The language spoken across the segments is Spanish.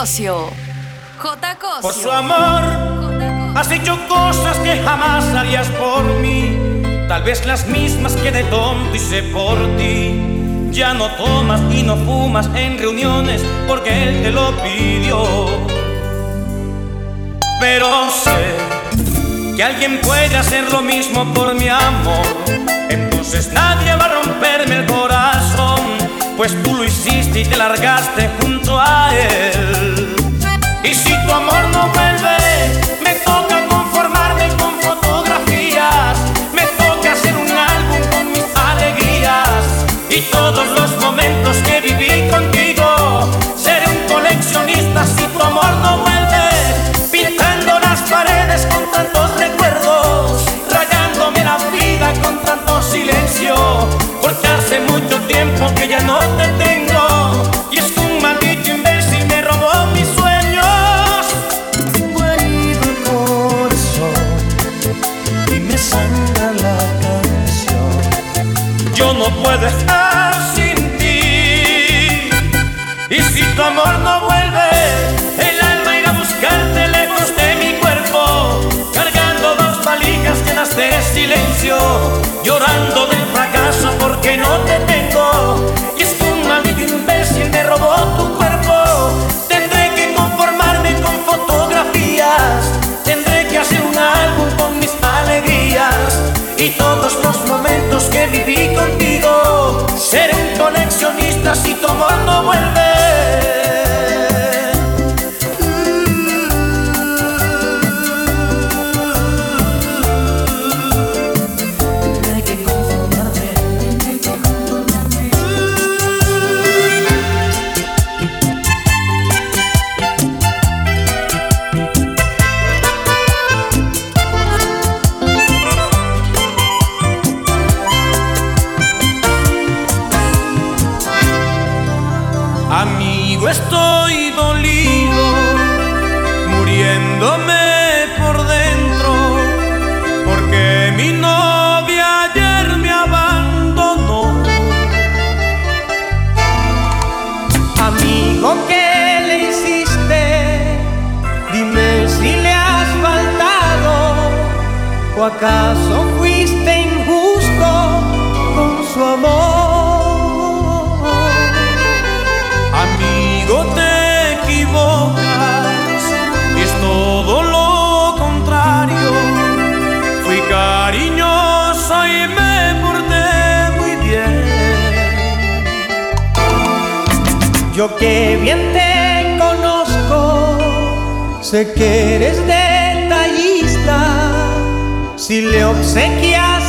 J. Cosio. Por su amor, has hecho cosas que jamás harías por mí. Tal vez las mismas que de tonto hice por ti. Ya no tomas y no fumas en reuniones porque él te lo pidió. Pero sé que alguien puede hacer lo mismo por mi amor. Entonces nadie va a romperme el corazón, pues tú lo hiciste y te largaste junto a él. Y si tu amor no vuelve, me toca conformarme con fotografías, me toca hacer un álbum con mis alegrías y todos los momentos que viví contigo. Seré un coleccionista si tu amor no vuelve, pintando las paredes con tantos recuerdos, rayándome la vida con tanto silencio, tiempo que ya no te tengo y es que un maldito imbécil me robó mis sueños. Herido el corazón y me sangra la canción. Yo no puedo estar sin ti. Y si tu amor no vuelve, el alma irá a buscarte lejos de mi cuerpo, cargando dos valijas llenas de silencio, llorando del fracaso porque no te tengo. Y es que un maldito imbécil me robó tu cuerpo. Tendré que conformarme con fotografías, tendré que hacer un álbum con mis alegrías y todos los momentos que viví contigo. Seré un coleccionista si tu amor vuelve. Amigo, ¿qué le hiciste? Dime si le has faltado o acaso fuiste injusto con su amor. Yo que bien te conozco, sé que eres detallista. Si le obsequiaste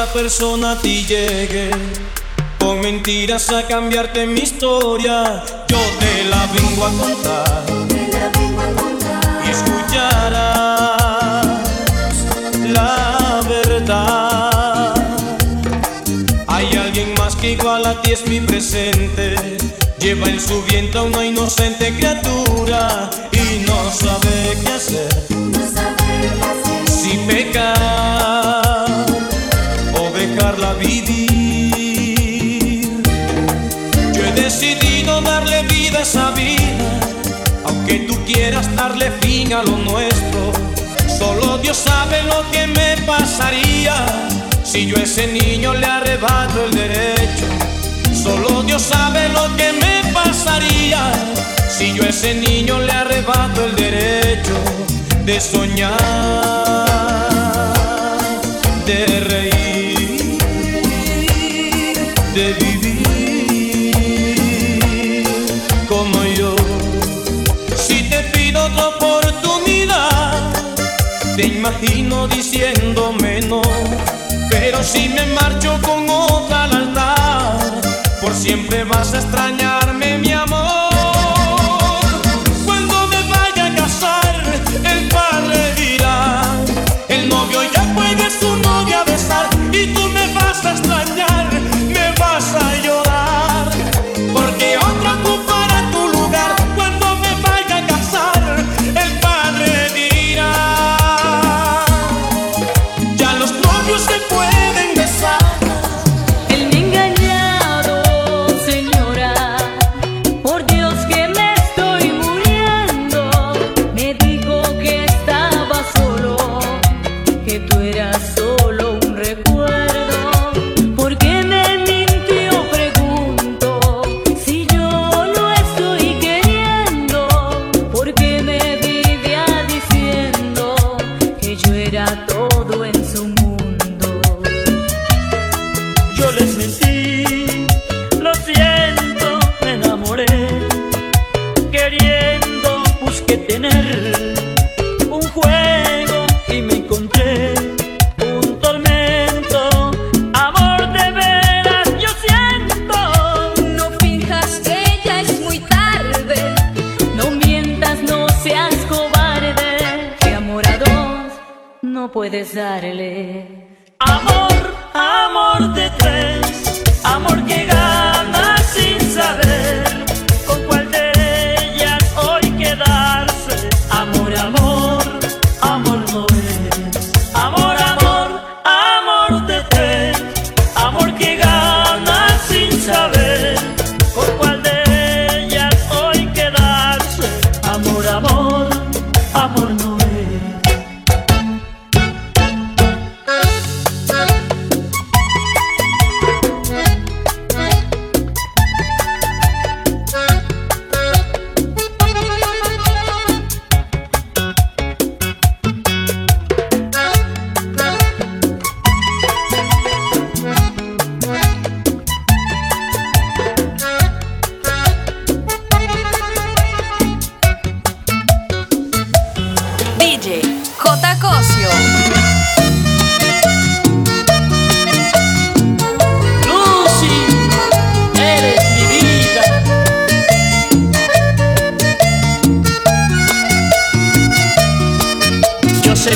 otra persona a ti llegue con mentiras a cambiarte mi historia. Yo te la vengo a contar, y escucharás la verdad. Hay alguien más que igual a ti es mi presente. Lleva en su vientre a una inocente criatura y no sabe qué hacer. Quieras darle fin a lo nuestro. Solo Dios sabe lo que me pasaría si yo a ese niño le arrebato el derecho. Solo Dios sabe lo que me pasaría si yo a ese niño le arrebato el derecho de soñar, de te imagino diciéndome no. Pero si me marcho con puedes darle.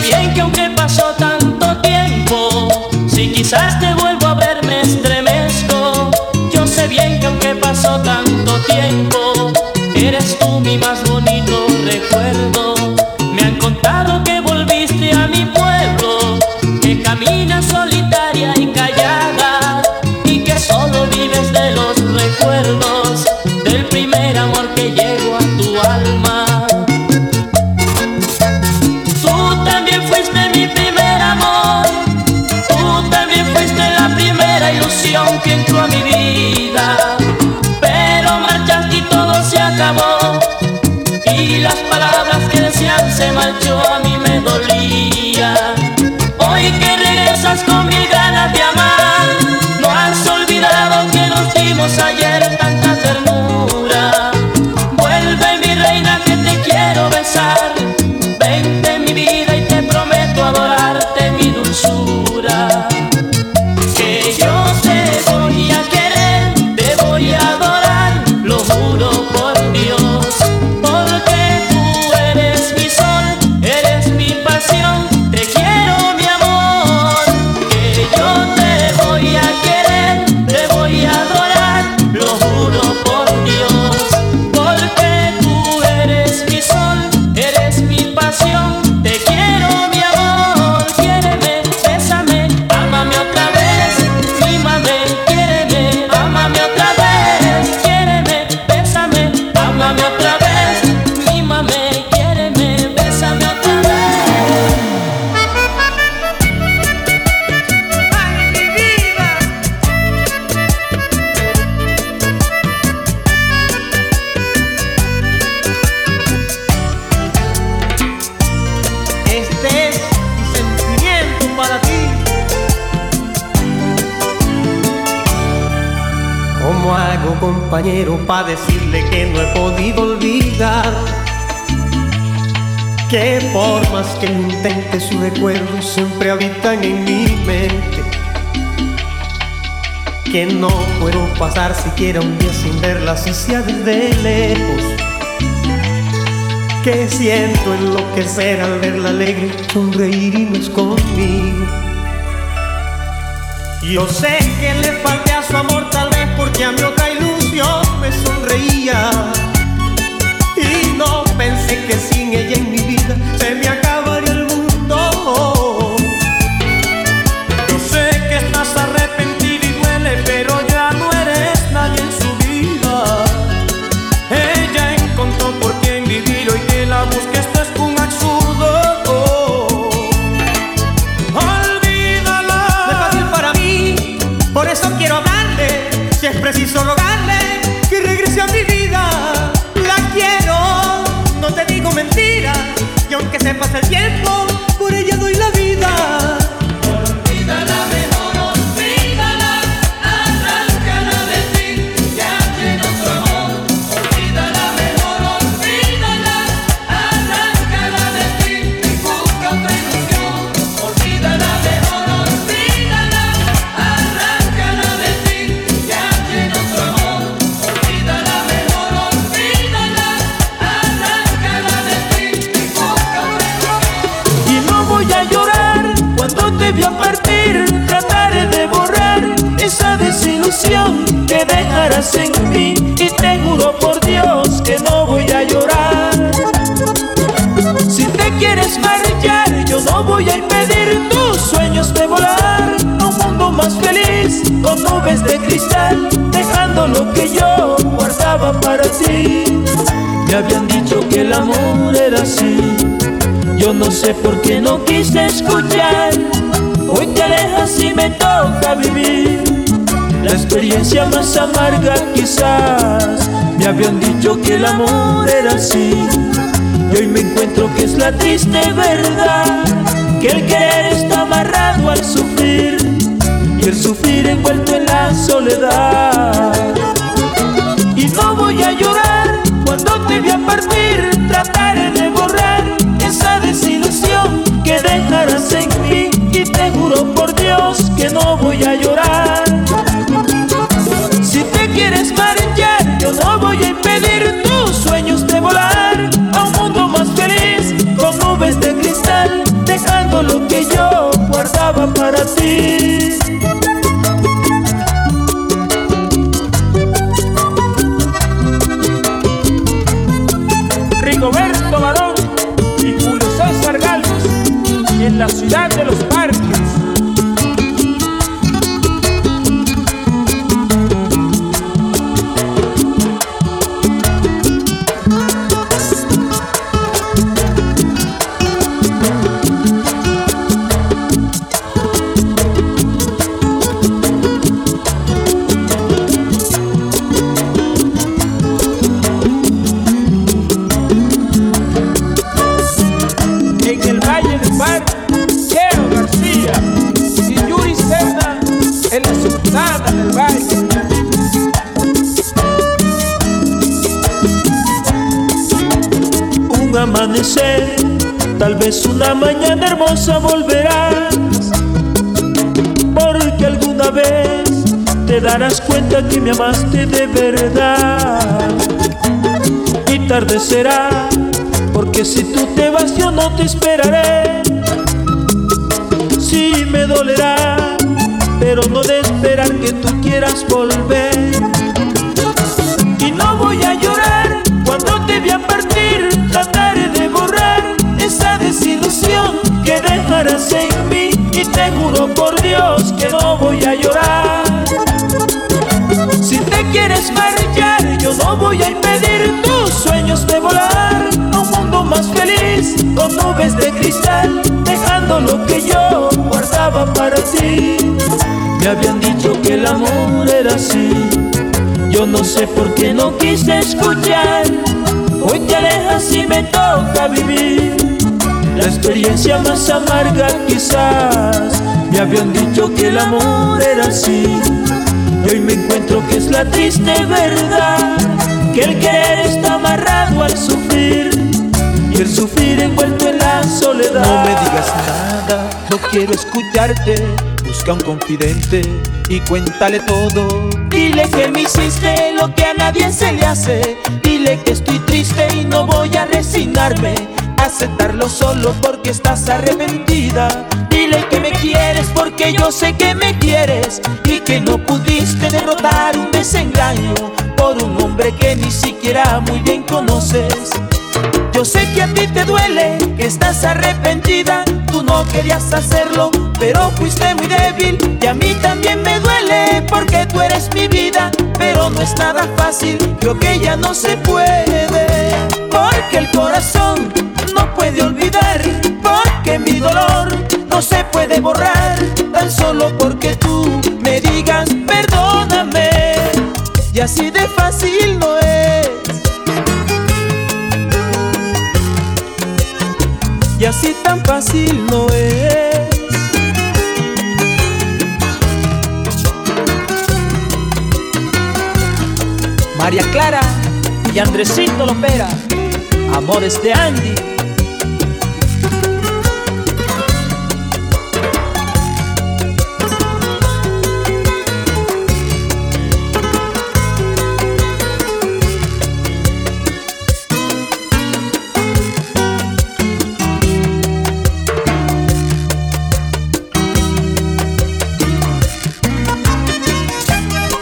bien que aunque pasó tanto tiempo, si quizás te se marchó a mí me dolía. Hoy que regresas conmigo. Para decirle que no he podido olvidar. Que por más que lo intente, sus recuerdos siempre habitan en mi mente. Que no puedo pasar siquiera un día sin verla, así sea desde lejos. Que siento enloquecer al verla alegre, sonreír y no es conmigo. Yo sé que le falté a su amor, porque a mi otra ilusión me sonreía. Y no pensé que sin ella en mi vida se me acabaría dejando lo que yo guardaba para ti. Me habían dicho que el amor era así. Yo no sé por qué no quise escuchar. Hoy te alejas y me toca vivir la experiencia más amarga quizás. Me habían dicho que el amor era así. Y hoy me encuentro que es la triste verdad. Que el querer está amarrado al sufrir. Y el sufrir envuelto en soledad. Y no voy a llorar tal vez una mañana hermosa volverás, porque alguna vez te darás cuenta que me amaste de verdad. Y tarde será, porque si tú te vas yo no te esperaré. Sí me dolerá, pero no de esperar que tú quieras volver. Y no voy a llorar cuando te vi a partir, desilusión que dejarás en mí. Y te juro por Dios que no voy a llorar. Si te quieres marchar, yo no voy a impedir tus sueños de volar a un mundo más feliz con nubes de cristal, dejando lo que yo guardaba para ti. Me habían dicho que el amor era así. Yo no sé por qué no quise escuchar. Hoy te alejas y me toca vivir la experiencia más amarga quizás. Me habían dicho que el amor era así. Y hoy me encuentro que es la triste verdad Que el querer está amarrado al sufrir Y el sufrir envuelto en la soledad No me digas nada, no quiero escucharte. Busca un confidente y cuéntale todo. Dile que me hiciste lo que a nadie se le hace Dile que estoy triste y no voy a resignarme Aceptarlo solo porque estás arrepentida. Dile que me quieres porque yo sé que me quieres Y que no pudiste derrotar un desengaño Por un hombre que ni siquiera muy bien conoces. Yo sé que a ti te duele, que estás arrepentida Tú no querías hacerlo, pero fuiste muy débil Y a mí también me duele porque tú eres mi vida Pero no es nada fácil, creo que ya no se puede Porque el corazón no puede olvidar Porque mi dolor no se puede borrar Tan solo porque tú me digas perdóname Y así de fácil no es. Y así tan fácil no es. María Clara y Andresito Lopera Amores de Andy.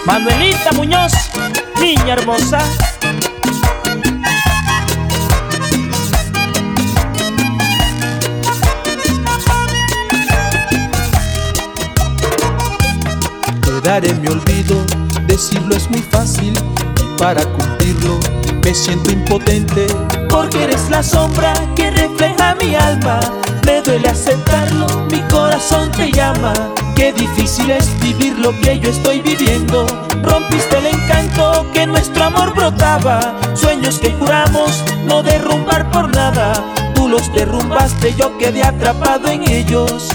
Manuelita Muñoz, niña hermosa. Te daré mi olvido, decirlo es muy fácil y para cumplirlo me siento impotente Porque eres la sombra que refleja mi alma. Me duele aceptarlo, mi corazón te llama. Qué difícil es vivir lo que yo estoy viviendo. Rompiste el encanto que nuestro amor brotaba. Sueños que juramos no derrumbar por nada. Tú los derrumbaste, yo quedé atrapado en ellos.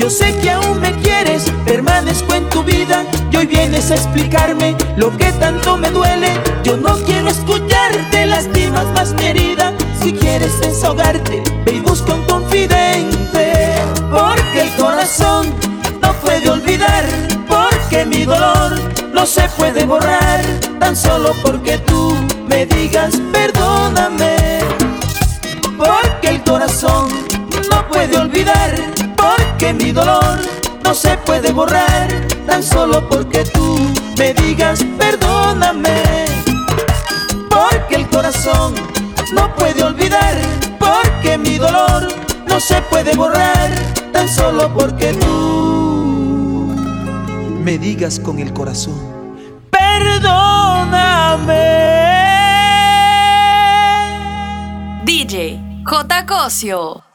Yo sé que aún me quieres, permanezco en tu vida y hoy vienes a explicarme lo que tanto me duele. Yo no quiero escucharte, lastimas más mi. Si quieres desahogarte, ve y busca un confidente. Porque el corazón no puede olvidar, porque mi dolor no se puede borrar. Tan solo porque tú me digas perdóname. Porque el corazón no puede olvidar, porque mi dolor no se puede borrar, tan solo porque tú me digas perdóname. Porque el corazón no puede olvidar, porque mi dolor no se puede borrar, tan solo porque tú me digas con el corazón. perdóname. DJ J. Cosio.